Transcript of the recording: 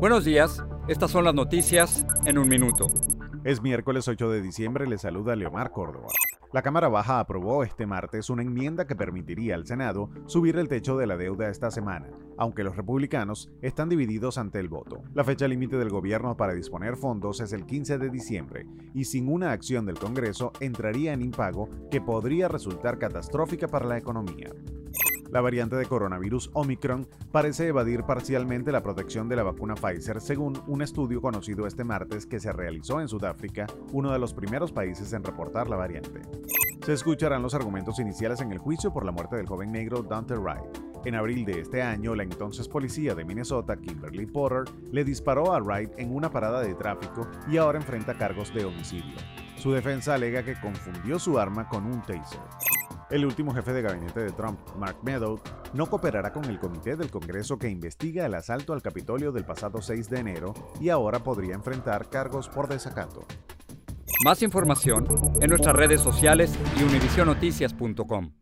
Buenos días, estas son las noticias en un minuto. Es miércoles 8 de diciembre, le saluda Leomar Córdoba. La Cámara Baja aprobó este martes una enmienda que permitiría al Senado subir el techo de la deuda esta semana, aunque los republicanos están divididos ante el voto. La fecha límite del gobierno para disponer fondos es el 15 de diciembre y sin una acción del Congreso entraría en impago que podría resultar catastrófica para la economía. La variante de coronavirus Omicron parece evadir parcialmente la protección de la vacuna Pfizer, según un estudio conocido este martes que se realizó en Sudáfrica, uno de los primeros países en reportar la variante. Se escucharán los argumentos iniciales en el juicio por la muerte del joven negro Dante Wright. En abril de este año, la entonces policía de Minnesota, Kimberly Porter, le disparó a Wright en una parada de tráfico y ahora enfrenta cargos de homicidio. Su defensa alega que confundió su arma con un taser. El último jefe de gabinete de Trump, Mark Meadows, no cooperará con el comité del Congreso que investiga el asalto al Capitolio del pasado 6 de enero y ahora podría enfrentar cargos por desacato. Más información en nuestras redes sociales y univisionoticias.com.